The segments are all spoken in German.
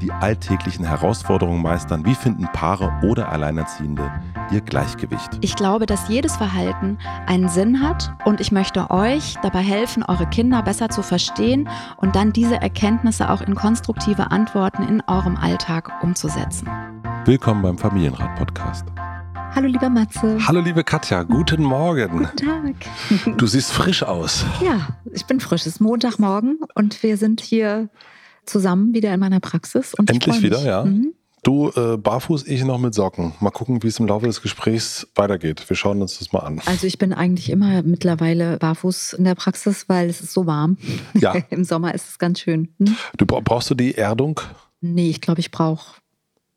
die alltäglichen Herausforderungen meistern? Wie finden Paare oder Alleinerziehende ihr Gleichgewicht? Ich glaube, dass jedes Verhalten einen Sinn hat und ich möchte euch dabei helfen, eure Kinder besser zu verstehen und dann diese Erkenntnisse auch in konstruktive Antworten in eurem Alltag umzusetzen. Willkommen beim Familienrat-Podcast. Hallo lieber Matze. Hallo liebe Katja, guten Morgen. Guten Tag. Du siehst frisch aus. Ja, ich bin frisch. Es ist Montagmorgen und wir sind hier zusammen wieder in meiner Praxis. Und Endlich wieder, ja. Mhm. Du äh, barfuß, ich noch mit Socken. Mal gucken, wie es im Laufe des Gesprächs weitergeht. Wir schauen uns das mal an. Also ich bin eigentlich immer mittlerweile barfuß in der Praxis, weil es ist so warm. Ja. Im Sommer ist es ganz schön. Hm? Du brauchst du die Erdung? Nee, ich glaube, ich brauche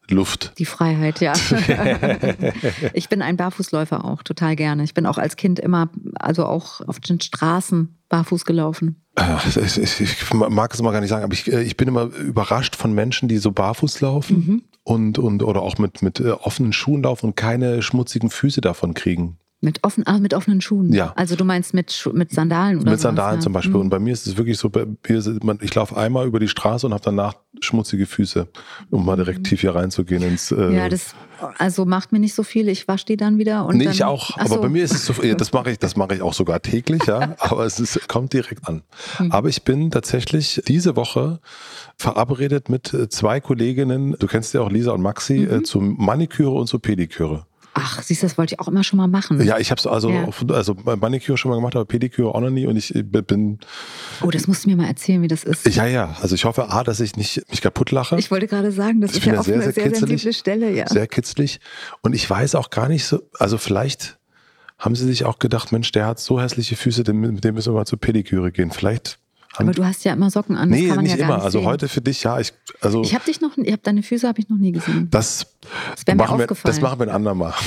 Luft. Die Freiheit, ja. ich bin ein Barfußläufer auch, total gerne. Ich bin auch als Kind immer, also auch auf den Straßen barfuß gelaufen. Ich, mag es immer gar nicht sagen, aber ich, ich bin immer überrascht von Menschen, die so barfuß laufen mhm. und, und oder auch mit, mit äh, offenen Schuhen laufen und keine schmutzigen Füße davon kriegen. Mit, offen, ah, mit offenen Schuhen? Ja. Also du meinst mit, mit Sandalen oder Mit Sandalen ja. zum Beispiel. Mhm. Und bei mir ist es wirklich so, ich laufe einmal über die Straße und habe danach schmutzige Füße, um mal direkt mhm. tief hier reinzugehen ins... Äh ja, das also macht mir nicht so viel. Ich wasche die dann wieder. Und nee, dann, ich auch. Aber so. bei mir ist es so, das mache ich, das mache ich auch sogar täglich, ja. aber es ist, kommt direkt an. Mhm. Aber ich bin tatsächlich diese Woche verabredet mit zwei Kolleginnen, du kennst ja auch Lisa und Maxi, mhm. äh, zum Maniküre und zur Pediküre. Ach, siehst du, das wollte ich auch immer schon mal machen. Ja, ich habe es also, ja. also Maniküre schon mal gemacht, aber Pediküre auch noch nie und ich bin. Oh, das musst du mir mal erzählen, wie das ist. Ja, ja. Also ich hoffe, A, dass ich nicht mich kaputt lache. Ich wollte gerade sagen, das, das ist ja auch sehr, eine sehr, sehr sensible Stelle, ja. Sehr kitzlig. Und ich weiß auch gar nicht so, also vielleicht haben sie sich auch gedacht, Mensch, der hat so hässliche Füße, mit dem müssen wir mal zur Pediküre gehen. Vielleicht aber du hast ja immer Socken an. Das nee, nicht ja immer. Nicht also heute für dich, ja. Ich, also ich habe dich noch, ich habe deine Füße habe ich noch nie gesehen. Das, das machen wir, das machen wir ein andermal.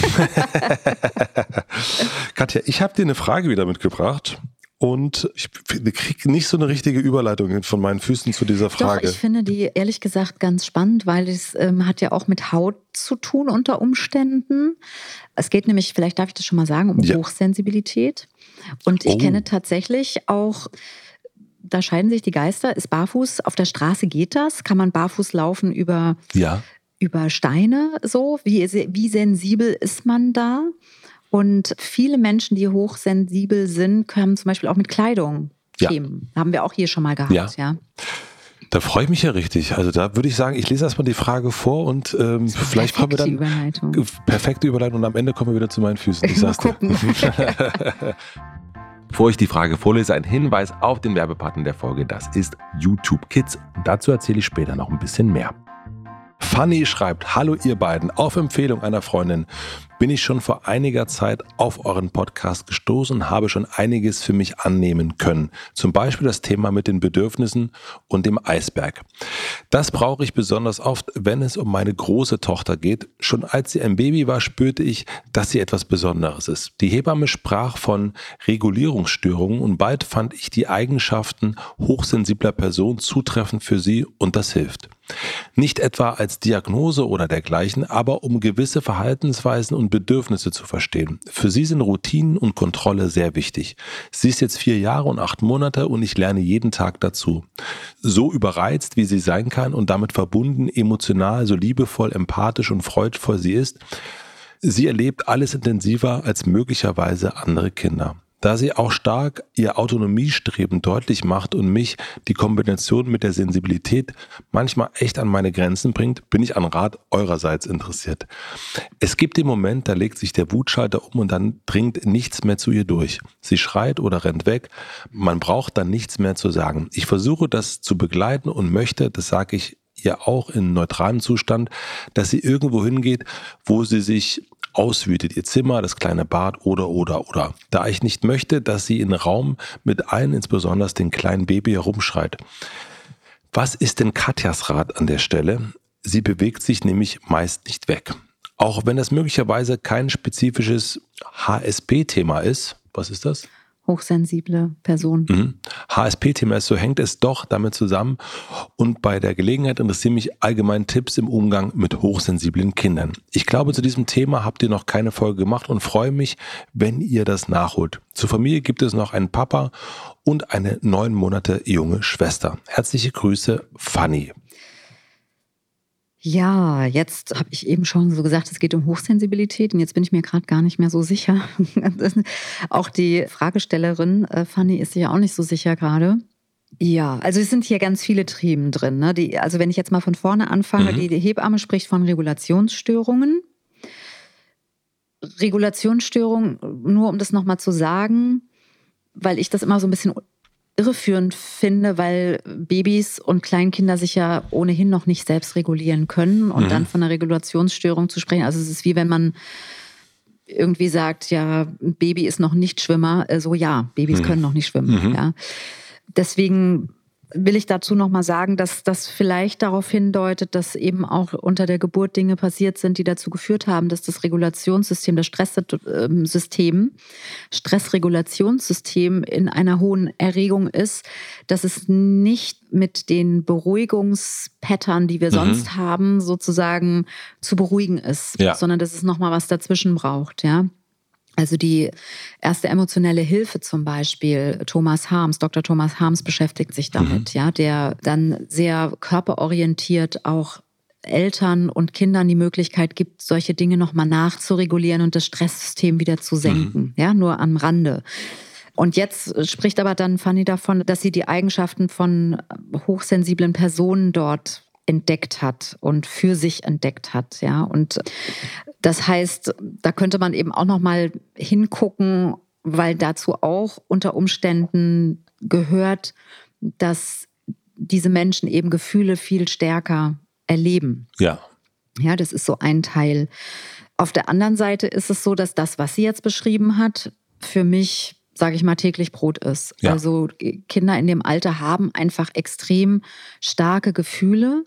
Katja, ich habe dir eine Frage wieder mitgebracht. Und ich kriege nicht so eine richtige Überleitung von meinen Füßen zu dieser Frage. Doch, ich finde die ehrlich gesagt ganz spannend, weil es ähm, hat ja auch mit Haut zu tun unter Umständen. Es geht nämlich, vielleicht darf ich das schon mal sagen, um ja. Hochsensibilität. Und ich oh. kenne tatsächlich auch da scheiden sich die Geister. Ist barfuß auf der Straße geht das? Kann man barfuß laufen über, ja. über Steine so? Wie, wie sensibel ist man da? Und viele Menschen, die hochsensibel sind, haben zum Beispiel auch mit Kleidung Themen. Ja. Haben wir auch hier schon mal gehabt, ja. ja. Da freue ich mich ja richtig. Also da würde ich sagen, ich lese erstmal die Frage vor und ähm, vielleicht kommen wir dann. Überleitung. Perfekte Überleitung und am Ende kommen wir wieder zu meinen Füßen. Ich sag's dir. Bevor ich die Frage vorlese, ein Hinweis auf den Werbepartner der Folge. Das ist YouTube Kids. Dazu erzähle ich später noch ein bisschen mehr. Fanny schreibt, hallo ihr beiden, auf Empfehlung einer Freundin bin ich schon vor einiger Zeit auf euren Podcast gestoßen und habe schon einiges für mich annehmen können. Zum Beispiel das Thema mit den Bedürfnissen und dem Eisberg. Das brauche ich besonders oft, wenn es um meine große Tochter geht. Schon als sie ein Baby war, spürte ich, dass sie etwas Besonderes ist. Die Hebamme sprach von Regulierungsstörungen und bald fand ich die Eigenschaften hochsensibler Person zutreffend für sie und das hilft. Nicht etwa als Diagnose oder dergleichen, aber um gewisse Verhaltensweisen und Bedürfnisse zu verstehen. Für sie sind Routinen und Kontrolle sehr wichtig. Sie ist jetzt vier Jahre und acht Monate und ich lerne jeden Tag dazu. So überreizt, wie sie sein kann und damit verbunden, emotional, so liebevoll, empathisch und freudvoll sie ist, sie erlebt alles intensiver als möglicherweise andere Kinder da sie auch stark ihr Autonomiestreben deutlich macht und mich die Kombination mit der Sensibilität manchmal echt an meine Grenzen bringt, bin ich an Rat eurerseits interessiert. Es gibt den Moment, da legt sich der Wutschalter um und dann dringt nichts mehr zu ihr durch. Sie schreit oder rennt weg, man braucht dann nichts mehr zu sagen. Ich versuche das zu begleiten und möchte, das sage ich ihr auch in neutralem Zustand, dass sie irgendwo hingeht, wo sie sich auswütet, ihr Zimmer, das kleine Bad oder, oder, oder. Da ich nicht möchte, dass sie in Raum mit allen, insbesondere den kleinen Baby, herumschreit. Was ist denn Katjas Rat an der Stelle? Sie bewegt sich nämlich meist nicht weg. Auch wenn das möglicherweise kein spezifisches HSP-Thema ist. Was ist das? Hochsensible Person. Mhm. HSP-Thema ist, so hängt es doch damit zusammen. Und bei der Gelegenheit interessieren mich allgemein Tipps im Umgang mit hochsensiblen Kindern. Ich glaube, zu diesem Thema habt ihr noch keine Folge gemacht und freue mich, wenn ihr das nachholt. Zur Familie gibt es noch einen Papa und eine neun Monate junge Schwester. Herzliche Grüße, Fanny. Ja, jetzt habe ich eben schon so gesagt, es geht um Hochsensibilität und jetzt bin ich mir gerade gar nicht mehr so sicher. auch die Fragestellerin äh, Fanny ist sich ja auch nicht so sicher gerade. Ja, also es sind hier ganz viele Trieben drin. Ne? Die, also wenn ich jetzt mal von vorne anfange, mhm. die, die Hebamme spricht von Regulationsstörungen. Regulationsstörung, nur um das nochmal zu sagen, weil ich das immer so ein bisschen irreführend finde, weil Babys und Kleinkinder sich ja ohnehin noch nicht selbst regulieren können und mhm. dann von einer Regulationsstörung zu sprechen. Also es ist wie wenn man irgendwie sagt, ja, ein Baby ist noch nicht Schwimmer. So also ja, Babys mhm. können noch nicht schwimmen. Mhm. Ja. Deswegen will ich dazu noch mal sagen, dass das vielleicht darauf hindeutet, dass eben auch unter der Geburt Dinge passiert sind, die dazu geführt haben, dass das Regulationssystem, das Stresssystem, Stressregulationssystem in einer hohen Erregung ist, dass es nicht mit den Beruhigungspattern, die wir mhm. sonst haben, sozusagen zu beruhigen ist, ja. sondern dass es noch mal was dazwischen braucht, ja. Also die erste emotionelle Hilfe zum Beispiel, Thomas Harms, Dr. Thomas Harms beschäftigt sich damit, mhm. ja, der dann sehr körperorientiert auch Eltern und Kindern die Möglichkeit gibt, solche Dinge nochmal nachzuregulieren und das Stresssystem wieder zu senken, mhm. ja, nur am Rande. Und jetzt spricht aber dann Fanny davon, dass sie die Eigenschaften von hochsensiblen Personen dort entdeckt hat und für sich entdeckt hat, ja. Und das heißt, da könnte man eben auch noch mal hingucken, weil dazu auch unter Umständen gehört, dass diese Menschen eben Gefühle viel stärker erleben. Ja. Ja, das ist so ein Teil. Auf der anderen Seite ist es so, dass das, was sie jetzt beschrieben hat, für mich, sage ich mal, täglich Brot ist. Ja. Also Kinder in dem Alter haben einfach extrem starke Gefühle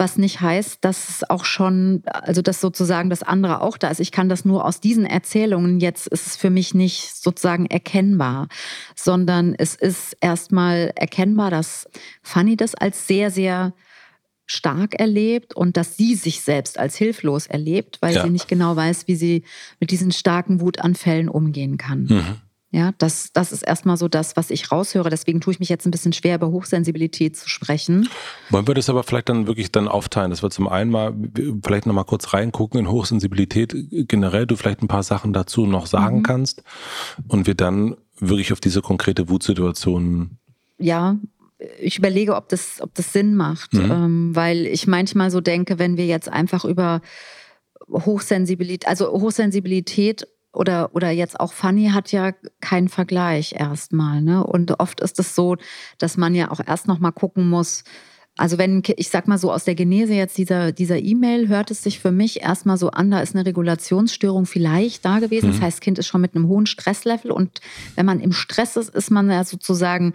was nicht heißt, dass es auch schon, also dass sozusagen das andere auch da ist. Ich kann das nur aus diesen Erzählungen, jetzt ist es für mich nicht sozusagen erkennbar, sondern es ist erstmal erkennbar, dass Fanny das als sehr, sehr stark erlebt und dass sie sich selbst als hilflos erlebt, weil ja. sie nicht genau weiß, wie sie mit diesen starken Wutanfällen umgehen kann. Mhm. Ja, das, das ist erstmal so das, was ich raushöre. Deswegen tue ich mich jetzt ein bisschen schwer, über Hochsensibilität zu sprechen. Wollen wir das aber vielleicht dann wirklich dann aufteilen, dass wir zum einen mal vielleicht nochmal kurz reingucken in Hochsensibilität generell, du vielleicht ein paar Sachen dazu noch sagen mhm. kannst und wir dann wirklich auf diese konkrete Wutsituation. Ja, ich überlege, ob das, ob das Sinn macht, mhm. ähm, weil ich manchmal so denke, wenn wir jetzt einfach über Hochsensibilität, also Hochsensibilität oder, oder jetzt auch Fanny hat ja keinen Vergleich erstmal. Ne? Und oft ist es so, dass man ja auch erst noch mal gucken muss, also wenn, ich sag mal so aus der Genese jetzt dieser dieser E-Mail hört es sich für mich erstmal so an, da ist eine Regulationsstörung vielleicht da gewesen. Mhm. Das heißt, das Kind ist schon mit einem hohen Stresslevel und wenn man im Stress ist, ist man ja sozusagen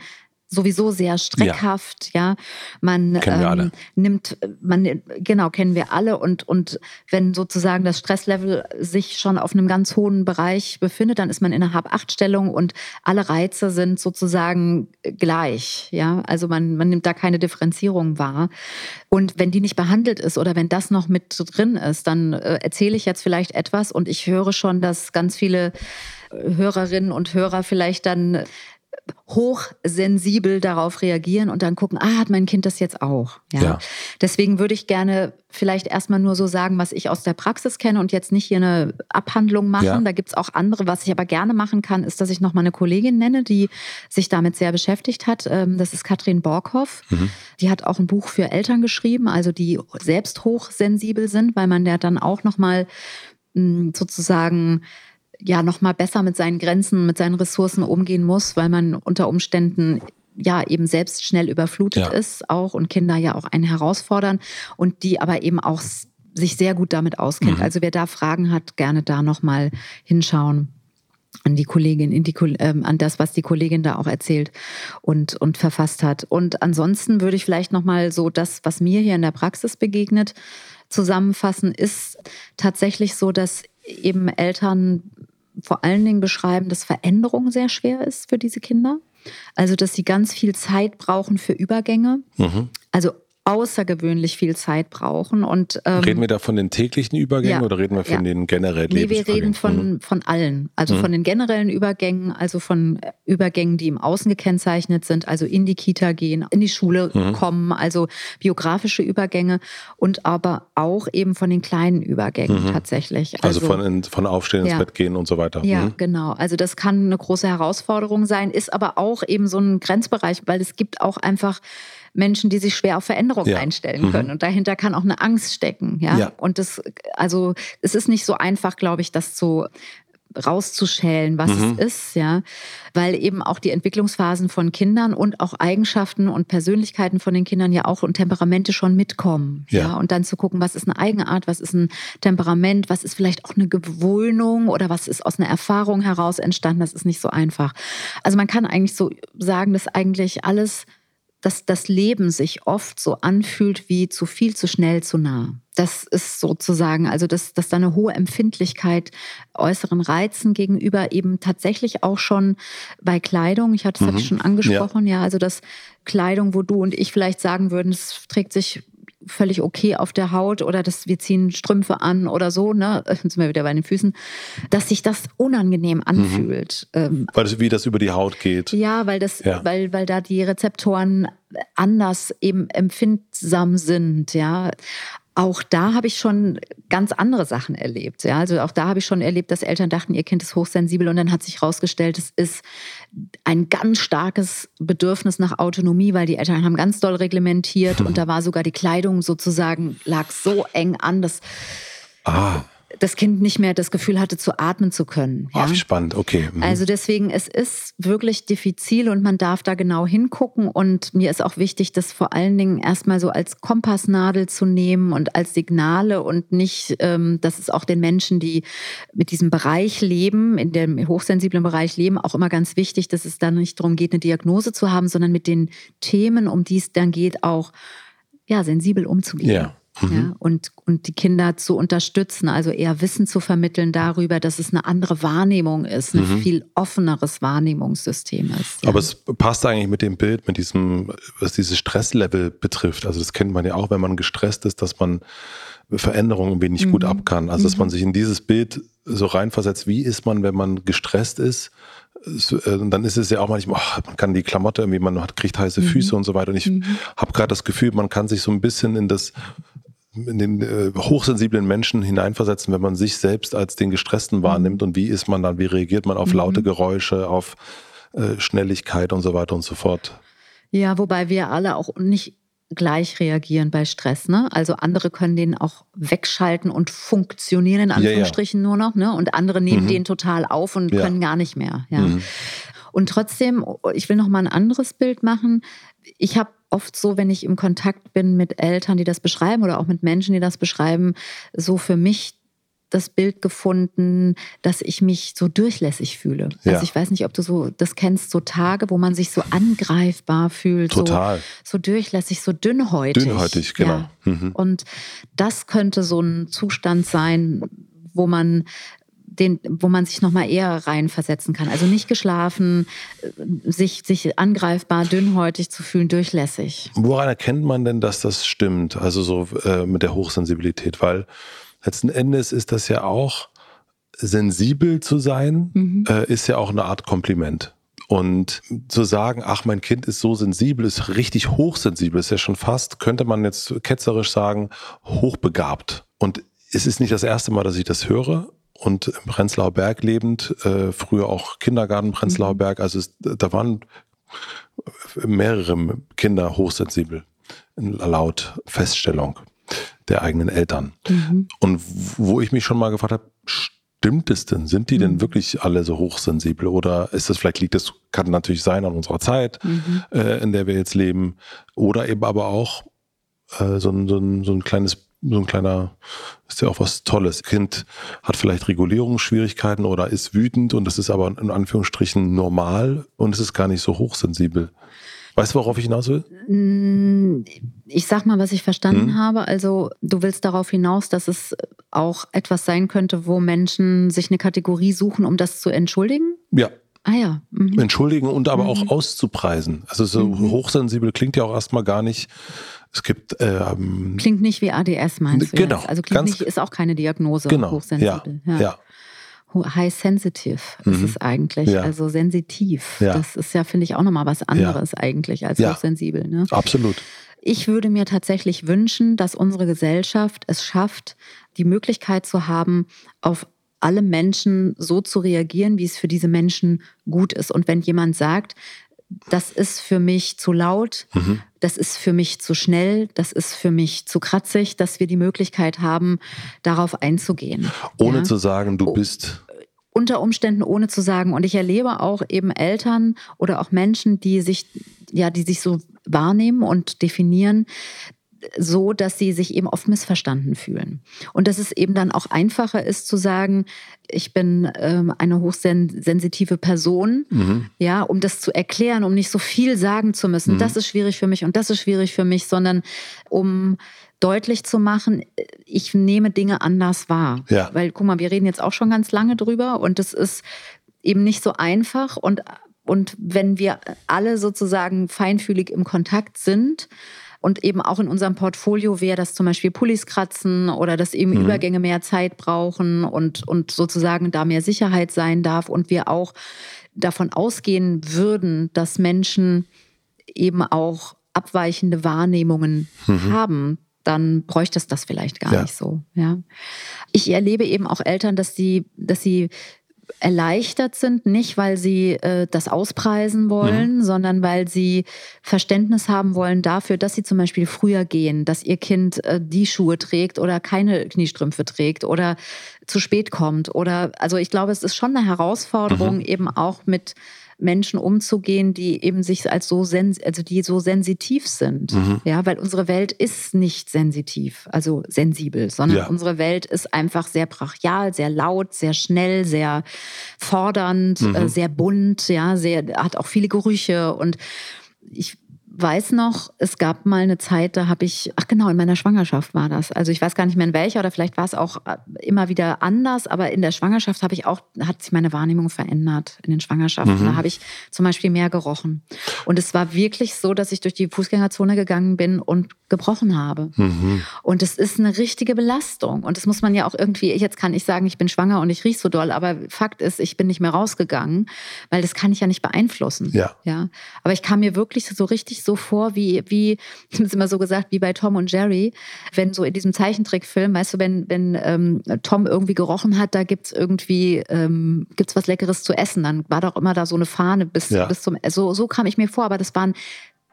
sowieso sehr streckhaft, ja. ja. Man ähm, nimmt, man genau kennen wir alle und und wenn sozusagen das Stresslevel sich schon auf einem ganz hohen Bereich befindet, dann ist man in einer Hab-Acht-Stellung und alle Reize sind sozusagen gleich, ja. Also man man nimmt da keine Differenzierung wahr und wenn die nicht behandelt ist oder wenn das noch mit drin ist, dann äh, erzähle ich jetzt vielleicht etwas und ich höre schon, dass ganz viele Hörerinnen und Hörer vielleicht dann hochsensibel darauf reagieren und dann gucken, ah, hat mein Kind das jetzt auch? Ja. ja. Deswegen würde ich gerne vielleicht erstmal nur so sagen, was ich aus der Praxis kenne und jetzt nicht hier eine Abhandlung machen. Ja. Da gibt es auch andere. Was ich aber gerne machen kann, ist, dass ich noch mal eine Kollegin nenne, die sich damit sehr beschäftigt hat. Ähm, das ist Katrin Borghoff. Mhm. Die hat auch ein Buch für Eltern geschrieben, also die selbst hochsensibel sind, weil man der dann auch noch mal hm, sozusagen ja noch mal besser mit seinen Grenzen, mit seinen Ressourcen umgehen muss, weil man unter Umständen ja eben selbst schnell überflutet ja. ist auch und Kinder ja auch einen herausfordern und die aber eben auch sich sehr gut damit auskennt. Mhm. Also wer da Fragen hat, gerne da nochmal hinschauen an die Kollegin, in die, ähm, an das, was die Kollegin da auch erzählt und, und verfasst hat. Und ansonsten würde ich vielleicht nochmal so das, was mir hier in der Praxis begegnet, zusammenfassen, ist tatsächlich so, dass eben Eltern vor allen Dingen beschreiben, dass Veränderung sehr schwer ist für diese Kinder. Also, dass sie ganz viel Zeit brauchen für Übergänge. Mhm. Also außergewöhnlich viel Zeit brauchen. Und, ähm, reden wir da von den täglichen Übergängen ja, oder reden wir von ja. den generellen Nee, wir reden von, mhm. von allen. Also mhm. von den generellen Übergängen, also von Übergängen, die im Außen gekennzeichnet sind, also in die Kita gehen, in die Schule mhm. kommen, also biografische Übergänge und aber auch eben von den kleinen Übergängen mhm. tatsächlich. Also, also von, von Aufstehen ja. ins Bett gehen und so weiter. Ja, mhm. genau. Also das kann eine große Herausforderung sein, ist aber auch eben so ein Grenzbereich, weil es gibt auch einfach Menschen, die sich schwer auf Veränderung ja. einstellen mhm. können. Und dahinter kann auch eine Angst stecken. Ja? ja. Und das, also es ist nicht so einfach, glaube ich, das zu rauszuschälen, was mhm. es ist, ja, weil eben auch die Entwicklungsphasen von Kindern und auch Eigenschaften und Persönlichkeiten von den Kindern ja auch und Temperamente schon mitkommen, ja. ja, und dann zu gucken, was ist eine Eigenart, was ist ein Temperament, was ist vielleicht auch eine Gewöhnung oder was ist aus einer Erfahrung heraus entstanden, das ist nicht so einfach. Also man kann eigentlich so sagen, dass eigentlich alles dass das Leben sich oft so anfühlt wie zu viel, zu schnell, zu nah. Das ist sozusagen, also dass, dass da eine hohe Empfindlichkeit äußeren Reizen gegenüber eben tatsächlich auch schon bei Kleidung, ich hatte es mhm. schon angesprochen, ja. ja, also dass Kleidung, wo du und ich vielleicht sagen würden, es trägt sich völlig okay auf der Haut oder dass wir ziehen Strümpfe an oder so, ne, sind wir wieder bei den Füßen, dass sich das unangenehm mhm. anfühlt. Mhm. weil das, wie das über die Haut geht. Ja, weil das, ja. weil, weil da die Rezeptoren anders eben empfindsam sind, ja auch da habe ich schon ganz andere Sachen erlebt. Ja, also auch da habe ich schon erlebt, dass Eltern dachten, ihr Kind ist hochsensibel und dann hat sich herausgestellt, es ist ein ganz starkes Bedürfnis nach Autonomie, weil die Eltern haben ganz doll reglementiert und da war sogar die Kleidung sozusagen lag so eng an, dass ah das Kind nicht mehr das Gefühl hatte, zu atmen zu können. Ja? Ach, spannend, okay. Mhm. Also deswegen, es ist wirklich diffizil und man darf da genau hingucken. Und mir ist auch wichtig, das vor allen Dingen erstmal so als Kompassnadel zu nehmen und als Signale und nicht, ähm, dass es auch den Menschen, die mit diesem Bereich leben, in dem hochsensiblen Bereich leben, auch immer ganz wichtig, dass es dann nicht darum geht, eine Diagnose zu haben, sondern mit den Themen, um die es dann geht, auch ja, sensibel umzugehen. Ja. Mhm. Ja, und, und die Kinder zu unterstützen, also eher Wissen zu vermitteln darüber, dass es eine andere Wahrnehmung ist, ein mhm. viel offeneres Wahrnehmungssystem ist. Ja. Aber es passt eigentlich mit dem Bild, mit diesem, was dieses Stresslevel betrifft. Also das kennt man ja auch, wenn man gestresst ist, dass man Veränderungen irgendwie nicht mhm. gut ab kann. Also dass man mhm. sich in dieses Bild so reinversetzt, wie ist man, wenn man gestresst ist äh, dann ist es ja auch manchmal, oh, man kann die Klamotte irgendwie, man hat, kriegt heiße mhm. Füße und so weiter. Und ich mhm. habe gerade das Gefühl, man kann sich so ein bisschen in das in den äh, hochsensiblen Menschen hineinversetzen, wenn man sich selbst als den Gestressten wahrnimmt und wie ist man dann, wie reagiert man auf mhm. laute Geräusche, auf äh, Schnelligkeit und so weiter und so fort. Ja, wobei wir alle auch nicht gleich reagieren bei Stress. Ne? Also andere können den auch wegschalten und funktionieren in Anführungsstrichen ja, ja. nur noch. Ne? Und andere nehmen mhm. den total auf und ja. können gar nicht mehr. Ja. Mhm. Und trotzdem, ich will noch mal ein anderes Bild machen. Ich habe oft so, wenn ich im Kontakt bin mit Eltern, die das beschreiben oder auch mit Menschen, die das beschreiben, so für mich das Bild gefunden, dass ich mich so durchlässig fühle. Ja. Also ich weiß nicht, ob du so das kennst, so Tage, wo man sich so angreifbar fühlt, Total. So, so durchlässig, so dünnhäutig. Dünnhäutig, genau. Ja. Mhm. Und das könnte so ein Zustand sein, wo man den, wo man sich noch mal eher reinversetzen kann. Also nicht geschlafen, sich, sich angreifbar, dünnhäutig zu fühlen, durchlässig. Woran erkennt man denn, dass das stimmt? Also so äh, mit der Hochsensibilität, weil letzten Endes ist das ja auch sensibel zu sein, mhm. äh, ist ja auch eine Art Kompliment. Und zu sagen, ach, mein Kind ist so sensibel, ist richtig hochsensibel, ist ja schon fast, könnte man jetzt ketzerisch sagen, hochbegabt. Und es ist nicht das erste Mal, dass ich das höre und im Prenzlauer Berg lebend, äh, früher auch Kindergarten Prenzlauer mhm. Berg, also es, da waren mehrere Kinder hochsensibel, laut Feststellung der eigenen Eltern. Mhm. Und wo ich mich schon mal gefragt habe, stimmt es denn? Sind die mhm. denn wirklich alle so hochsensibel? Oder ist das vielleicht liegt das, kann natürlich sein an unserer Zeit, mhm. äh, in der wir jetzt leben, oder eben aber auch äh, so, ein, so, ein, so ein kleines so ein kleiner, ist ja auch was Tolles. Kind hat vielleicht Regulierungsschwierigkeiten oder ist wütend und das ist aber in Anführungsstrichen normal und es ist gar nicht so hochsensibel. Weißt du, worauf ich hinaus will? Mm, ich sag mal, was ich verstanden hm. habe. Also, du willst darauf hinaus, dass es auch etwas sein könnte, wo Menschen sich eine Kategorie suchen, um das zu entschuldigen? Ja. Ah ja. Mhm. Entschuldigen und aber mhm. auch auszupreisen. Also so mhm. hochsensibel klingt ja auch erstmal gar nicht. Es gibt ähm, klingt nicht wie ADS meinst du? Genau. Jetzt? Also klingt nicht, ist auch keine Diagnose. Genau. Hochsensibel. Ja. ja. ja. High sensitive mhm. ist es eigentlich, ja. also sensitiv. Ja. Das ist ja, finde ich, auch nochmal was anderes ja. eigentlich als hochsensibel. Ne? Absolut. Ich würde mir tatsächlich wünschen, dass unsere Gesellschaft es schafft, die Möglichkeit zu haben, auf alle Menschen so zu reagieren, wie es für diese Menschen gut ist. Und wenn jemand sagt, das ist für mich zu laut, mhm. das ist für mich zu schnell, das ist für mich zu kratzig, dass wir die Möglichkeit haben, darauf einzugehen. Ohne ja? zu sagen, du bist unter Umständen ohne zu sagen. Und ich erlebe auch eben Eltern oder auch Menschen, die sich, ja, die sich so wahrnehmen und definieren, so, dass sie sich eben oft missverstanden fühlen. Und dass es eben dann auch einfacher ist zu sagen, ich bin ähm, eine hochsensitive Person, mhm. ja, um das zu erklären, um nicht so viel sagen zu müssen. Mhm. Das ist schwierig für mich und das ist schwierig für mich, sondern um deutlich zu machen, ich nehme Dinge anders wahr. Ja. Weil, guck mal, wir reden jetzt auch schon ganz lange drüber und es ist eben nicht so einfach und und wenn wir alle sozusagen feinfühlig im Kontakt sind, und eben auch in unserem Portfolio wäre, dass zum Beispiel Pullis kratzen oder dass eben mhm. Übergänge mehr Zeit brauchen und, und sozusagen da mehr Sicherheit sein darf und wir auch davon ausgehen würden, dass Menschen eben auch abweichende Wahrnehmungen mhm. haben, dann bräuchte es das vielleicht gar ja. nicht so. Ja. Ich erlebe eben auch Eltern, dass sie, dass sie erleichtert sind, nicht weil sie äh, das auspreisen wollen, mhm. sondern weil sie Verständnis haben wollen dafür, dass sie zum Beispiel früher gehen, dass ihr Kind äh, die Schuhe trägt oder keine Kniestrümpfe trägt oder zu spät kommt. Oder also ich glaube, es ist schon eine Herausforderung, mhm. eben auch mit Menschen umzugehen, die eben sich als so sens also die so sensitiv sind. Mhm. Ja, weil unsere Welt ist nicht sensitiv, also sensibel, sondern ja. unsere Welt ist einfach sehr brachial, sehr laut, sehr schnell, sehr fordernd, mhm. äh, sehr bunt, ja, sehr hat auch viele Gerüche und ich weiß noch, es gab mal eine Zeit, da habe ich, ach genau, in meiner Schwangerschaft war das. Also ich weiß gar nicht mehr in welcher oder vielleicht war es auch äh, immer wieder anders, aber in der Schwangerschaft habe ich auch, hat sich meine Wahrnehmung verändert in den Schwangerschaften. Mhm. Da habe ich zum Beispiel mehr gerochen. Und es war wirklich so, dass ich durch die Fußgängerzone gegangen bin und gebrochen habe. Mhm. Und es ist eine richtige Belastung. Und das muss man ja auch irgendwie, jetzt kann ich sagen, ich bin schwanger und ich rieche so doll, aber Fakt ist, ich bin nicht mehr rausgegangen, weil das kann ich ja nicht beeinflussen. Ja. ja. Aber ich kam mir wirklich so richtig so vor, wie, wie, ich habe es immer so gesagt, wie bei Tom und Jerry, wenn so in diesem Zeichentrickfilm, weißt du, wenn, wenn ähm, Tom irgendwie gerochen hat, da gibt's irgendwie, ähm, gibt's was Leckeres zu essen, dann war doch immer da so eine Fahne bis, ja. bis zum, so, so kam ich mir vor, aber das waren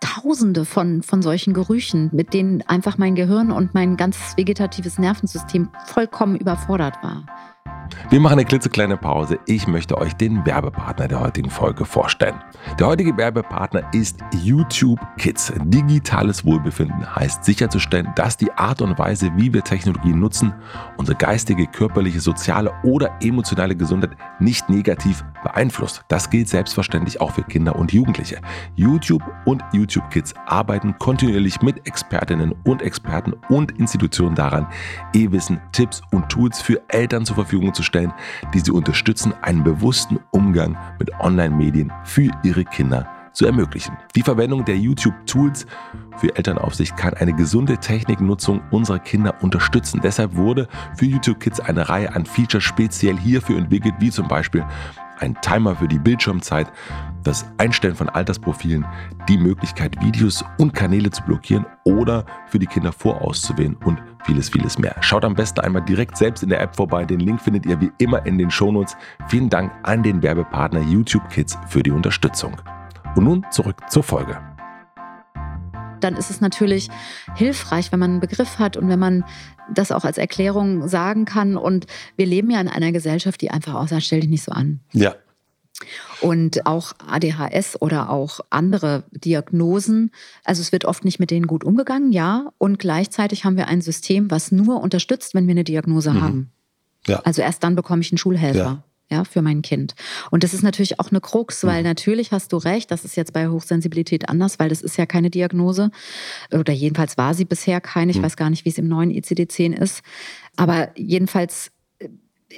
Tausende von, von solchen Gerüchen, mit denen einfach mein Gehirn und mein ganzes vegetatives Nervensystem vollkommen überfordert war. Wir machen eine klitzekleine Pause. Ich möchte euch den Werbepartner der heutigen Folge vorstellen. Der heutige Werbepartner ist YouTube Kids. Digitales Wohlbefinden heißt sicherzustellen, dass die Art und Weise, wie wir Technologien nutzen, unsere geistige, körperliche, soziale oder emotionale Gesundheit nicht negativ beeinflusst. Das gilt selbstverständlich auch für Kinder und Jugendliche. YouTube und YouTube Kids arbeiten kontinuierlich mit Expertinnen und Experten und Institutionen daran, E-Wissen, Tipps und Tools für Eltern zur Verfügung zu herzustellen, die sie unterstützen, einen bewussten Umgang mit Online-Medien für ihre Kinder zu ermöglichen. Die Verwendung der YouTube-Tools für Elternaufsicht kann eine gesunde Techniknutzung unserer Kinder unterstützen. Deshalb wurde für YouTube Kids eine Reihe an Features speziell hierfür entwickelt, wie zum Beispiel ein Timer für die Bildschirmzeit, das Einstellen von Altersprofilen, die Möglichkeit, Videos und Kanäle zu blockieren oder für die Kinder vorauszuwählen und vieles, vieles mehr. Schaut am besten einmal direkt selbst in der App vorbei. Den Link findet ihr wie immer in den Shownotes. Vielen Dank an den Werbepartner YouTube Kids für die Unterstützung. Und nun zurück zur Folge dann ist es natürlich hilfreich, wenn man einen Begriff hat und wenn man das auch als Erklärung sagen kann. Und wir leben ja in einer Gesellschaft, die einfach auch sagt, stell dich nicht so an. Ja. Und auch ADHS oder auch andere Diagnosen, also es wird oft nicht mit denen gut umgegangen, ja. Und gleichzeitig haben wir ein System, was nur unterstützt, wenn wir eine Diagnose mhm. haben. Ja. Also erst dann bekomme ich einen Schulhelfer. Ja. Ja, für mein Kind. Und das ist natürlich auch eine Krux, weil mhm. natürlich hast du recht, das ist jetzt bei Hochsensibilität anders, weil das ist ja keine Diagnose. Oder jedenfalls war sie bisher keine. Ich mhm. weiß gar nicht, wie es im neuen ICD-10 ist. Aber jedenfalls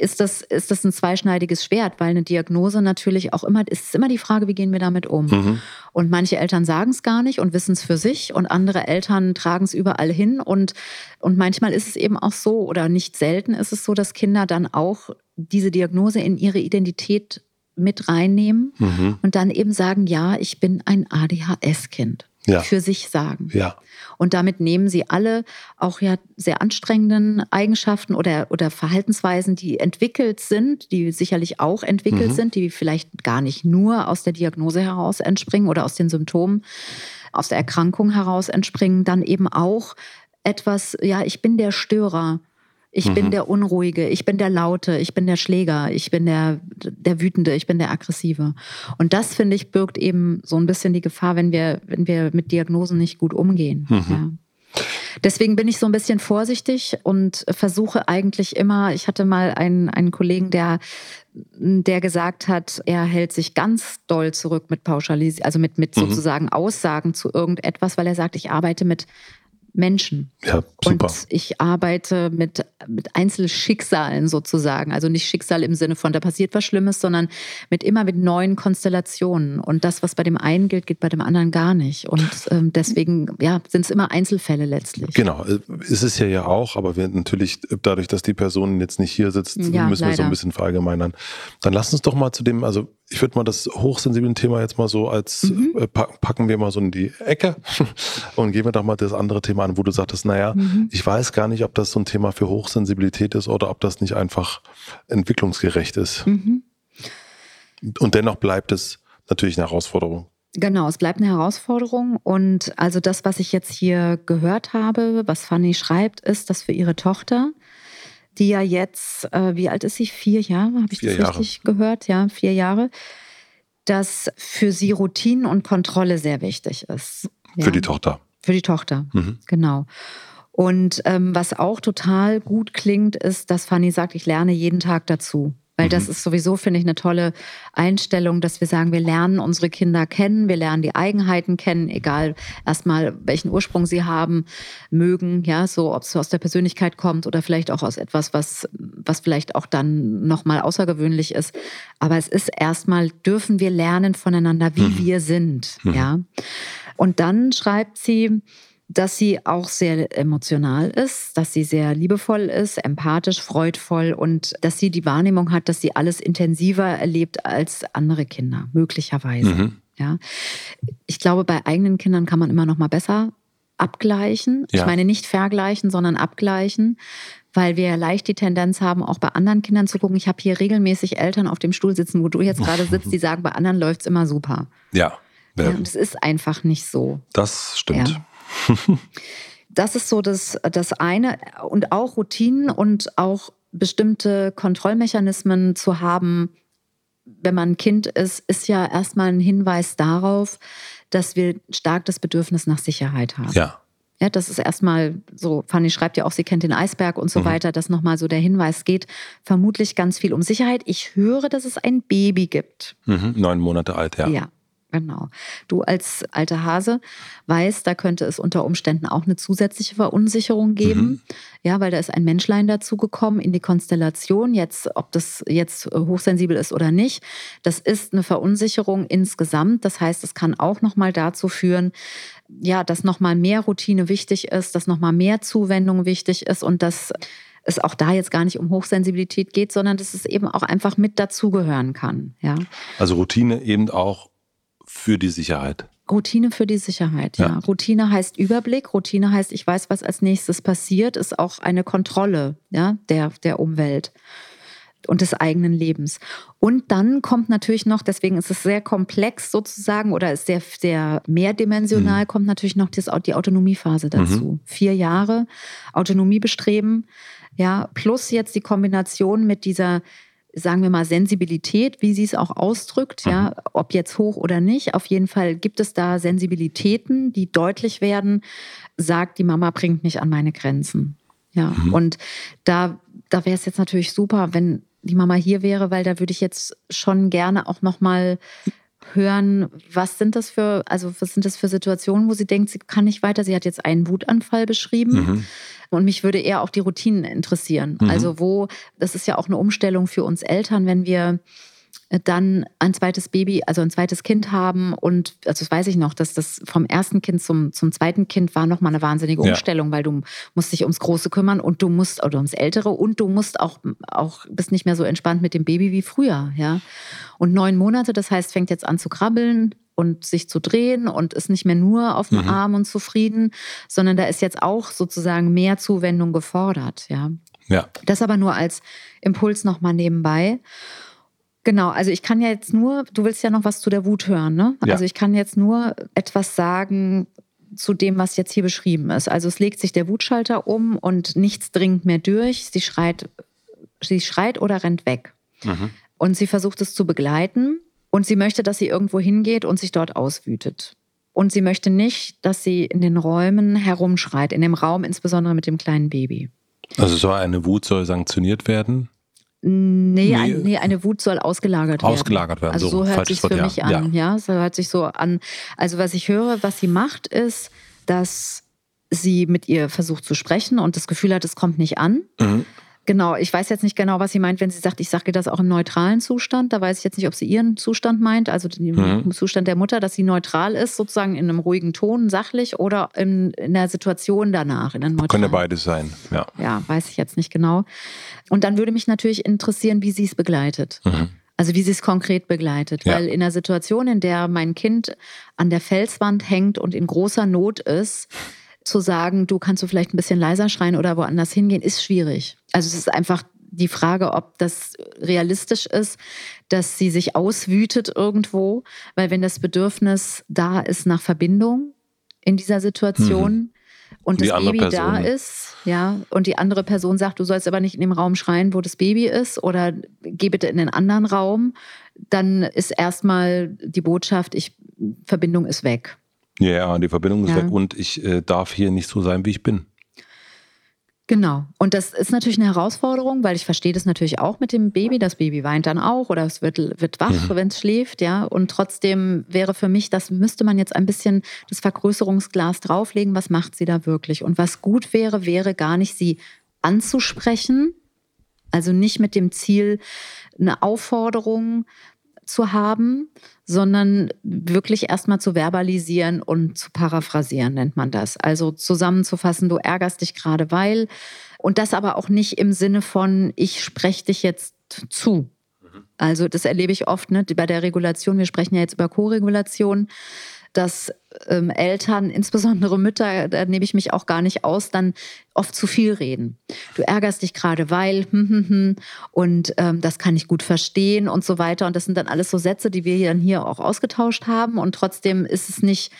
ist das, ist das ein zweischneidiges Schwert, weil eine Diagnose natürlich auch immer, ist immer die Frage, wie gehen wir damit um? Mhm. Und manche Eltern sagen es gar nicht und wissen es für sich und andere Eltern tragen es überall hin und, und manchmal ist es eben auch so oder nicht selten ist es so, dass Kinder dann auch diese Diagnose in ihre Identität mit reinnehmen mhm. und dann eben sagen, ja, ich bin ein ADHS-Kind ja. für sich sagen. Ja. Und damit nehmen sie alle auch ja sehr anstrengenden Eigenschaften oder, oder Verhaltensweisen, die entwickelt sind, die sicherlich auch entwickelt mhm. sind, die vielleicht gar nicht nur aus der Diagnose heraus entspringen oder aus den Symptomen, aus der Erkrankung heraus entspringen, dann eben auch etwas, ja, ich bin der Störer ich mhm. bin der Unruhige, ich bin der Laute, ich bin der Schläger, ich bin der, der Wütende, ich bin der Aggressive. Und das, finde ich, birgt eben so ein bisschen die Gefahr, wenn wir, wenn wir mit Diagnosen nicht gut umgehen. Mhm. Ja. Deswegen bin ich so ein bisschen vorsichtig und versuche eigentlich immer, ich hatte mal einen, einen Kollegen, der, der gesagt hat, er hält sich ganz doll zurück mit Pauschalisierung, also mit, mit mhm. sozusagen Aussagen zu irgendetwas, weil er sagt, ich arbeite mit Menschen. Ja, super. Und ich arbeite mit, mit Einzelschicksalen sozusagen. Also nicht Schicksal im Sinne von, da passiert was Schlimmes, sondern mit immer mit neuen Konstellationen. Und das, was bei dem einen gilt, geht bei dem anderen gar nicht. Und ähm, deswegen ja, sind es immer Einzelfälle letztlich. Genau, äh, ist es ja ja auch, aber wir natürlich, dadurch, dass die Person jetzt nicht hier sitzt, ja, müssen leider. wir so ein bisschen verallgemeinern. Dann lass uns doch mal zu dem, also ich würde mal das hochsensible Thema jetzt mal so als, mhm. äh, packen wir mal so in die Ecke und gehen wir doch mal das andere Thema an, wo du sagtest, naja, mhm. ich weiß gar nicht, ob das so ein Thema für Hochsensibilität ist oder ob das nicht einfach entwicklungsgerecht ist. Mhm. Und dennoch bleibt es natürlich eine Herausforderung. Genau, es bleibt eine Herausforderung. Und also das, was ich jetzt hier gehört habe, was Fanny schreibt, ist, dass für ihre Tochter die ja jetzt, äh, wie alt ist sie? Vier Jahre, habe ich vier das Jahre. richtig gehört? Ja, vier Jahre. Dass für sie Routinen und Kontrolle sehr wichtig ist. Ja? Für die Tochter. Für die Tochter, mhm. genau. Und ähm, was auch total gut klingt, ist, dass Fanny sagt, ich lerne jeden Tag dazu. Weil mhm. das ist sowieso, finde ich, eine tolle Einstellung, dass wir sagen, wir lernen unsere Kinder kennen, wir lernen die Eigenheiten kennen, egal erstmal, welchen Ursprung sie haben, mögen, ja, so, ob es aus der Persönlichkeit kommt oder vielleicht auch aus etwas, was, was vielleicht auch dann nochmal außergewöhnlich ist. Aber es ist erstmal, dürfen wir lernen voneinander, wie mhm. wir sind, mhm. ja. Und dann schreibt sie, dass sie auch sehr emotional ist, dass sie sehr liebevoll ist, empathisch, freudvoll und dass sie die Wahrnehmung hat, dass sie alles intensiver erlebt als andere Kinder, möglicherweise. Mhm. Ja. Ich glaube, bei eigenen Kindern kann man immer noch mal besser abgleichen. Ja. Ich meine nicht vergleichen, sondern abgleichen, weil wir leicht die Tendenz haben, auch bei anderen Kindern zu gucken. Ich habe hier regelmäßig Eltern auf dem Stuhl sitzen, wo du jetzt gerade sitzt, die sagen, bei anderen läuft es immer super. Ja. Ja, und es ist einfach nicht so. Das stimmt. Ja. das ist so das, das eine. Und auch Routinen und auch bestimmte Kontrollmechanismen zu haben, wenn man ein Kind ist, ist ja erstmal ein Hinweis darauf, dass wir stark das Bedürfnis nach Sicherheit haben. Ja. Ja, das ist erstmal so, Fanny schreibt ja auch, sie kennt den Eisberg und so mhm. weiter, dass nochmal so der Hinweis geht, vermutlich ganz viel um Sicherheit. Ich höre, dass es ein Baby gibt. Mhm, neun Monate alt, ja. Ja, Genau. Du als alter Hase weißt, da könnte es unter Umständen auch eine zusätzliche Verunsicherung geben. Mhm. Ja, weil da ist ein Menschlein dazugekommen in die Konstellation. Jetzt, ob das jetzt hochsensibel ist oder nicht, das ist eine Verunsicherung insgesamt. Das heißt, es kann auch nochmal dazu führen, ja, dass nochmal mehr Routine wichtig ist, dass nochmal mehr Zuwendung wichtig ist und dass es auch da jetzt gar nicht um Hochsensibilität geht, sondern dass es eben auch einfach mit dazugehören kann. Ja. Also Routine eben auch für die Sicherheit. Routine für die Sicherheit, ja. ja. Routine heißt Überblick, Routine heißt, ich weiß, was als nächstes passiert, ist auch eine Kontrolle ja, der, der Umwelt und des eigenen Lebens. Und dann kommt natürlich noch, deswegen ist es sehr komplex sozusagen oder ist sehr, sehr mehrdimensional, mhm. kommt natürlich noch das, die Autonomiephase dazu. Mhm. Vier Jahre Autonomie bestreben, ja, plus jetzt die Kombination mit dieser sagen wir mal, Sensibilität, wie sie es auch ausdrückt, mhm. ja, ob jetzt hoch oder nicht. Auf jeden Fall gibt es da Sensibilitäten, die deutlich werden, sagt, die Mama bringt mich an meine Grenzen. Ja, mhm. und da, da wäre es jetzt natürlich super, wenn die Mama hier wäre, weil da würde ich jetzt schon gerne auch nochmal hören, was sind das für, also was sind das für Situationen, wo sie denkt, sie kann nicht weiter. Sie hat jetzt einen Wutanfall beschrieben. Mhm. Und mich würde eher auch die Routinen interessieren. Mhm. Also wo, das ist ja auch eine Umstellung für uns Eltern, wenn wir dann ein zweites Baby, also ein zweites Kind haben und also das weiß ich noch, dass das vom ersten Kind zum, zum zweiten Kind war nochmal eine wahnsinnige Umstellung, ja. weil du musst dich ums Große kümmern und du musst, oder ums Ältere und du musst auch, auch bist nicht mehr so entspannt mit dem Baby wie früher, ja. Und neun Monate, das heißt, fängt jetzt an zu krabbeln, und sich zu drehen und ist nicht mehr nur auf dem mhm. Arm und zufrieden, sondern da ist jetzt auch sozusagen mehr Zuwendung gefordert, ja. Ja. Das aber nur als Impuls nochmal nebenbei. Genau, also ich kann ja jetzt nur, du willst ja noch was zu der Wut hören, ne? Ja. Also ich kann jetzt nur etwas sagen zu dem, was jetzt hier beschrieben ist. Also es legt sich der Wutschalter um und nichts dringt mehr durch. Sie schreit, sie schreit oder rennt weg. Mhm. Und sie versucht es zu begleiten und sie möchte, dass sie irgendwo hingeht und sich dort auswütet. Und sie möchte nicht, dass sie in den Räumen herumschreit, in dem Raum, insbesondere mit dem kleinen Baby. Also so eine Wut soll sanktioniert werden? Nee, nee. Ein, nee, eine Wut soll ausgelagert werden. Ausgelagert werden. Also so, so hört sich für mich ja. an. Ja. ja, so hört sich so an. Also was ich höre, was sie macht, ist, dass sie mit ihr versucht zu sprechen und das Gefühl hat, es kommt nicht an. Mhm. Genau, ich weiß jetzt nicht genau, was sie meint, wenn sie sagt, ich sage das auch im neutralen Zustand. Da weiß ich jetzt nicht, ob sie ihren Zustand meint, also den mhm. Zustand der Mutter, dass sie neutral ist, sozusagen in einem ruhigen Ton, sachlich oder in, in der Situation danach. In einem Können ja beides sein, ja. Ja, weiß ich jetzt nicht genau. Und dann würde mich natürlich interessieren, wie sie es begleitet. Mhm. Also wie sie es konkret begleitet. Ja. Weil in der Situation, in der mein Kind an der Felswand hängt und in großer Not ist, zu sagen, du kannst du vielleicht ein bisschen leiser schreien oder woanders hingehen, ist schwierig. Also es ist einfach die Frage, ob das realistisch ist, dass sie sich auswütet irgendwo, weil wenn das Bedürfnis da ist nach Verbindung in dieser Situation mhm. und die das Baby Person. da ist, ja, und die andere Person sagt, du sollst aber nicht in dem Raum schreien, wo das Baby ist oder geh bitte in den anderen Raum, dann ist erstmal die Botschaft, ich Verbindung ist weg. Ja, die Verbindung ist ja. weg und ich äh, darf hier nicht so sein, wie ich bin. Genau. Und das ist natürlich eine Herausforderung, weil ich verstehe das natürlich auch mit dem Baby. Das Baby weint dann auch oder es wird, wird wach, mhm. wenn es schläft, ja. Und trotzdem wäre für mich, das müsste man jetzt ein bisschen das Vergrößerungsglas drauflegen. Was macht sie da wirklich? Und was gut wäre, wäre gar nicht sie anzusprechen. Also nicht mit dem Ziel, eine Aufforderung zu haben, sondern wirklich erstmal zu verbalisieren und zu paraphrasieren, nennt man das. Also zusammenzufassen, du ärgerst dich gerade, weil. Und das aber auch nicht im Sinne von, ich spreche dich jetzt zu. Mhm. Also das erlebe ich oft ne, bei der Regulation. Wir sprechen ja jetzt über Co-Regulation dass ähm, Eltern, insbesondere Mütter, da nehme ich mich auch gar nicht aus, dann oft zu viel reden. Du ärgerst dich gerade, weil, hm, hm, hm, und ähm, das kann ich gut verstehen und so weiter. Und das sind dann alles so Sätze, die wir dann hier auch ausgetauscht haben. Und trotzdem ist es nicht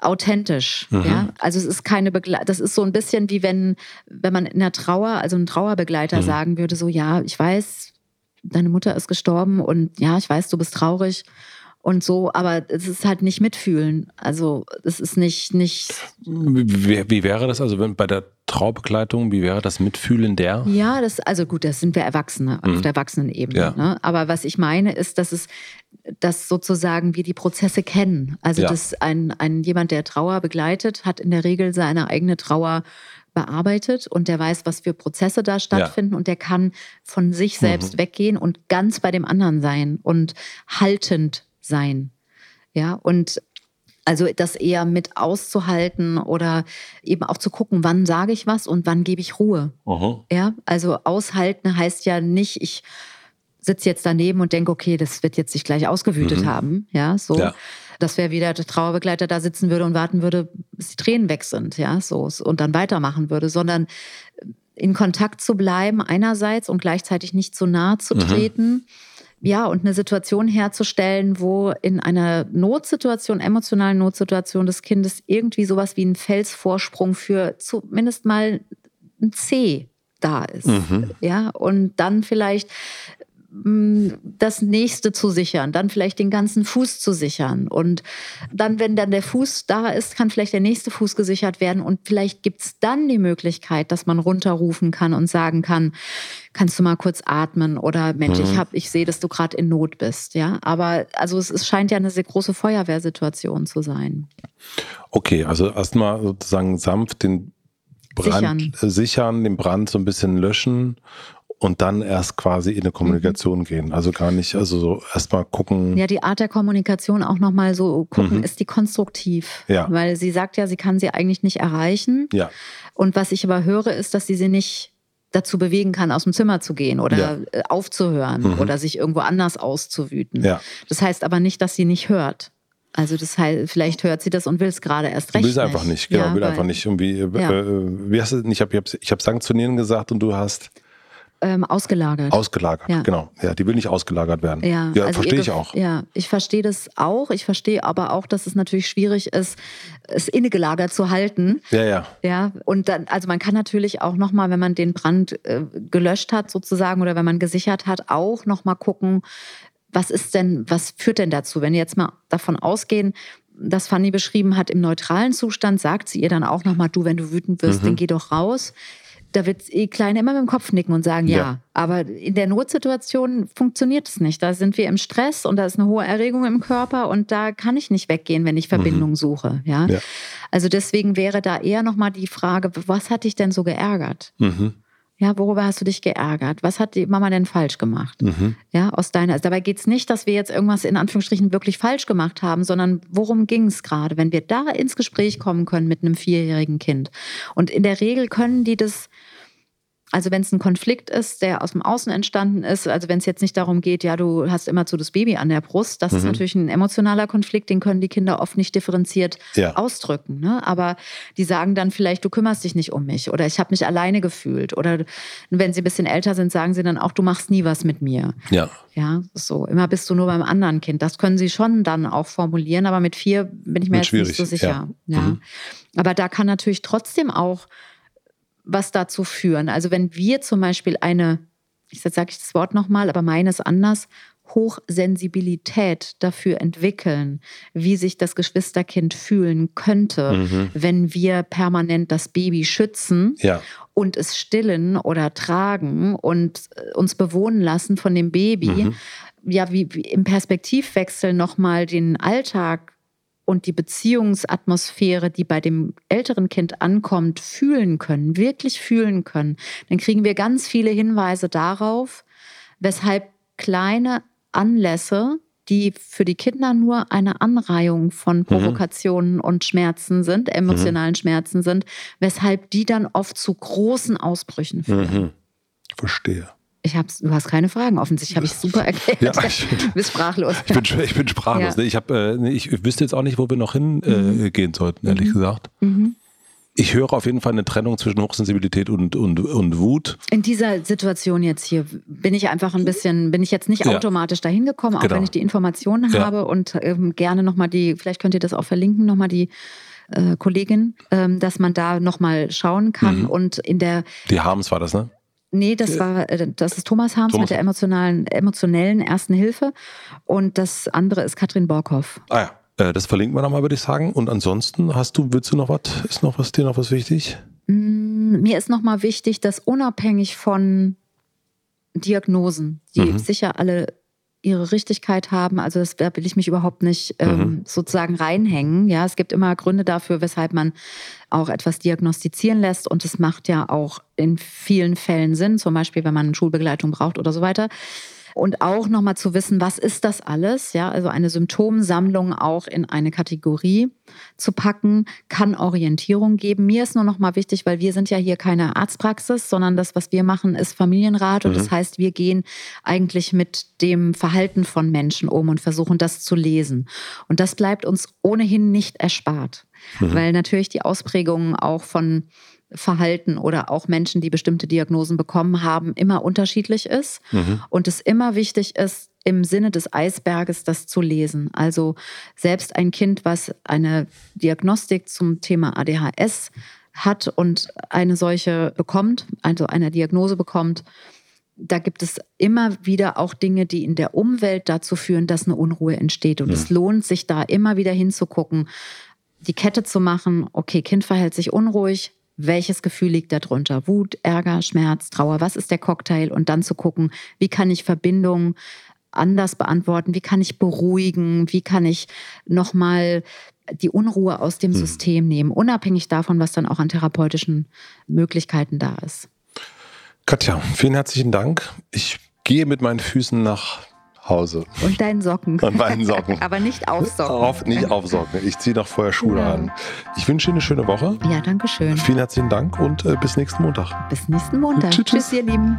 authentisch. Mhm. Ja? Also es ist keine Begleitung. Das ist so ein bisschen wie wenn, wenn man in der Trauer, also ein Trauerbegleiter mhm. sagen würde, so ja, ich weiß, deine Mutter ist gestorben und ja, ich weiß, du bist traurig und so, aber es ist halt nicht mitfühlen. Also es ist nicht, nicht. Wie, wie wäre das also wenn bei der Traubegleitung, wie wäre das Mitfühlen der? Ja, das, also gut, das sind wir Erwachsene mhm. auf der Erwachsenenebene. Ja. Ne? Aber was ich meine, ist, dass es, dass sozusagen wir die Prozesse kennen. Also ja. dass ein, ein jemand, der Trauer begleitet, hat in der Regel seine eigene Trauer bearbeitet und der weiß, was für Prozesse da stattfinden ja. und der kann von sich selbst mhm. weggehen und ganz bei dem anderen sein und haltend sein. Ja, und also das eher mit auszuhalten oder eben auch zu gucken, wann sage ich was und wann gebe ich Ruhe. Aha. Ja, also aushalten heißt ja nicht, ich sitze jetzt daneben und denke, okay, das wird jetzt sich gleich ausgewütet mhm. haben. Ja, so. Ja. Das wäre wieder der Trauerbegleiter da sitzen würde und warten würde, bis die Tränen weg sind, ja, so und dann weitermachen würde, sondern in Kontakt zu bleiben einerseits und gleichzeitig nicht zu nahe zu mhm. treten. Mhm ja, und eine Situation herzustellen, wo in einer Notsituation, emotionalen Notsituation des Kindes irgendwie sowas wie ein Felsvorsprung für zumindest mal ein C da ist. Mhm. Ja, und dann vielleicht das nächste zu sichern, dann vielleicht den ganzen Fuß zu sichern. Und dann, wenn dann der Fuß da ist, kann vielleicht der nächste Fuß gesichert werden. Und vielleicht gibt es dann die Möglichkeit, dass man runterrufen kann und sagen kann, kannst du mal kurz atmen oder Mensch, mhm. ich habe, ich sehe, dass du gerade in Not bist. Ja, aber also es, es scheint ja eine sehr große Feuerwehrsituation zu sein. Okay, also erstmal sozusagen sanft den Brand sichern. Sichern, den Brand so ein bisschen löschen und dann erst quasi in eine Kommunikation mhm. gehen. Also gar nicht, also so erstmal gucken. Ja, die Art der Kommunikation auch nochmal so gucken, mhm. ist die konstruktiv? Ja. Weil sie sagt ja, sie kann sie eigentlich nicht erreichen. Ja. Und was ich aber höre, ist, dass sie sie nicht dazu bewegen kann, aus dem Zimmer zu gehen oder ja. Äh, aufzuhören mhm. oder sich irgendwo anders auszuwüten. Ja. Das heißt aber nicht, dass sie nicht hört. Also das heißt, vielleicht hört sie das und will es gerade erst recht. Will es einfach nicht, genau, ja, will einfach nicht irgendwie. Äh, ja. Äh, wie hast du, ich habe ich hab sanktionieren gesagt und du hast ähm, ausgelagert. Ausgelagert, ja. genau. Ja, die will nicht ausgelagert werden. Ja, ja also verstehe ich auch. Ja, ich verstehe das auch. Ich verstehe aber auch, dass es natürlich schwierig ist, es innegelagert zu halten. Ja, ja. Ja, und dann, also man kann natürlich auch nochmal, wenn man den Brand äh, gelöscht hat sozusagen oder wenn man gesichert hat, auch nochmal gucken, was ist denn, was führt denn dazu? Wenn wir jetzt mal davon ausgehen, dass Fanny beschrieben hat, im neutralen Zustand sagt sie ihr dann auch nochmal, du, wenn du wütend wirst, mhm. dann geh doch raus da wird die Kleine immer mit dem Kopf nicken und sagen ja. ja. Aber in der Notsituation funktioniert es nicht. Da sind wir im Stress und da ist eine hohe Erregung im Körper und da kann ich nicht weggehen, wenn ich Verbindung mhm. suche. Ja? ja? Also deswegen wäre da eher nochmal die Frage, was hat dich denn so geärgert? Mhm. Ja, worüber hast du dich geärgert? Was hat die Mama denn falsch gemacht? Mhm. Ja, aus deiner. Also dabei geht es nicht, dass wir jetzt irgendwas in Anführungsstrichen wirklich falsch gemacht haben, sondern worum ging es gerade? Wenn wir da ins Gespräch kommen können mit einem vierjährigen Kind. Und in der Regel können die das also wenn es ein Konflikt ist, der aus dem Außen entstanden ist, also wenn es jetzt nicht darum geht, ja, du hast immer so das Baby an der Brust, das mhm. ist natürlich ein emotionaler Konflikt, den können die Kinder oft nicht differenziert ja. ausdrücken. Ne? Aber die sagen dann vielleicht, du kümmerst dich nicht um mich oder ich habe mich alleine gefühlt. Oder wenn sie ein bisschen älter sind, sagen sie dann auch, du machst nie was mit mir. Ja. Ja, so. Immer bist du nur beim anderen Kind. Das können sie schon dann auch formulieren, aber mit vier bin ich mir jetzt nicht so sicher. Ja. ja. Mhm. Aber da kann natürlich trotzdem auch was dazu führen. Also wenn wir zum Beispiel eine, ich sage ich das Wort nochmal, aber meines anders, Hochsensibilität dafür entwickeln, wie sich das Geschwisterkind fühlen könnte, mhm. wenn wir permanent das Baby schützen ja. und es stillen oder tragen und äh, uns bewohnen lassen von dem Baby. Mhm. Ja, wie, wie im Perspektivwechsel nochmal den Alltag und die Beziehungsatmosphäre, die bei dem älteren Kind ankommt, fühlen können, wirklich fühlen können, dann kriegen wir ganz viele Hinweise darauf, weshalb kleine Anlässe, die für die Kinder nur eine Anreihung von mhm. Provokationen mhm. und Schmerzen sind, emotionalen mhm. Schmerzen sind, weshalb die dann oft zu großen Ausbrüchen führen. Mhm. Verstehe. Ich hab's, du hast keine Fragen. Offensichtlich habe ich super erklärt. Ja, ich, du bist sprachlos. Ich bin, ich bin sprachlos. Ja. Ich, hab, äh, ich wüsste jetzt auch nicht, wo wir noch hingehen äh, mhm. sollten, ehrlich mhm. gesagt. Mhm. Ich höre auf jeden Fall eine Trennung zwischen Hochsensibilität und, und, und Wut. In dieser Situation jetzt hier bin ich einfach ein bisschen, bin ich jetzt nicht ja. automatisch dahin gekommen, auch genau. wenn ich die Informationen ja. habe und ähm, gerne nochmal die, vielleicht könnt ihr das auch verlinken, nochmal die äh, Kollegin, ähm, dass man da nochmal schauen kann. Mhm. Und in der. Die Harms war das, ne? Nee, das war, äh, das ist Thomas Harms Thomas. mit der emotionalen, emotionellen ersten Hilfe. Und das andere ist Katrin Borkhoff. Ah ja. Äh, das verlinken wir nochmal, würde ich sagen. Und ansonsten hast du, willst du noch was? Ist noch was dir noch was wichtig? Mm, mir ist nochmal wichtig, dass unabhängig von Diagnosen, die mhm. sicher alle ihre Richtigkeit haben. Also das, da will ich mich überhaupt nicht ähm, mhm. sozusagen reinhängen. Ja, es gibt immer Gründe dafür, weshalb man auch etwas diagnostizieren lässt und es macht ja auch in vielen Fällen Sinn, zum Beispiel wenn man Schulbegleitung braucht oder so weiter und auch nochmal zu wissen, was ist das alles? Ja, also eine Symptomsammlung auch in eine Kategorie zu packen, kann Orientierung geben. Mir ist nur nochmal wichtig, weil wir sind ja hier keine Arztpraxis, sondern das, was wir machen, ist Familienrat. Und mhm. das heißt, wir gehen eigentlich mit dem Verhalten von Menschen um und versuchen das zu lesen. Und das bleibt uns ohnehin nicht erspart. Mhm. Weil natürlich die Ausprägungen auch von Verhalten oder auch Menschen, die bestimmte Diagnosen bekommen haben, immer unterschiedlich ist. Mhm. Und es immer wichtig ist, im Sinne des Eisberges das zu lesen. Also selbst ein Kind, was eine Diagnostik zum Thema ADHS hat und eine solche bekommt, also eine Diagnose bekommt, da gibt es immer wieder auch Dinge, die in der Umwelt dazu führen, dass eine Unruhe entsteht. Und mhm. es lohnt sich da immer wieder hinzugucken, die Kette zu machen, okay, Kind verhält sich unruhig, welches Gefühl liegt darunter? Wut, Ärger, Schmerz, Trauer, was ist der Cocktail? Und dann zu gucken, wie kann ich Verbindungen anders beantworten, wie kann ich beruhigen, wie kann ich nochmal die Unruhe aus dem hm. System nehmen, unabhängig davon, was dann auch an therapeutischen Möglichkeiten da ist. Katja, vielen herzlichen Dank. Ich gehe mit meinen Füßen nach Hause. Und deinen Socken. Und meinen Socken. Aber nicht aufsocken. Auf, nicht aufsocken. Ich ziehe noch vorher Schuhe ja. an. Ich wünsche Ihnen eine schöne Woche. Ja, danke schön. Vielen herzlichen Dank und äh, bis nächsten Montag. Bis nächsten Montag. Tschüss, tschüss ihr Lieben.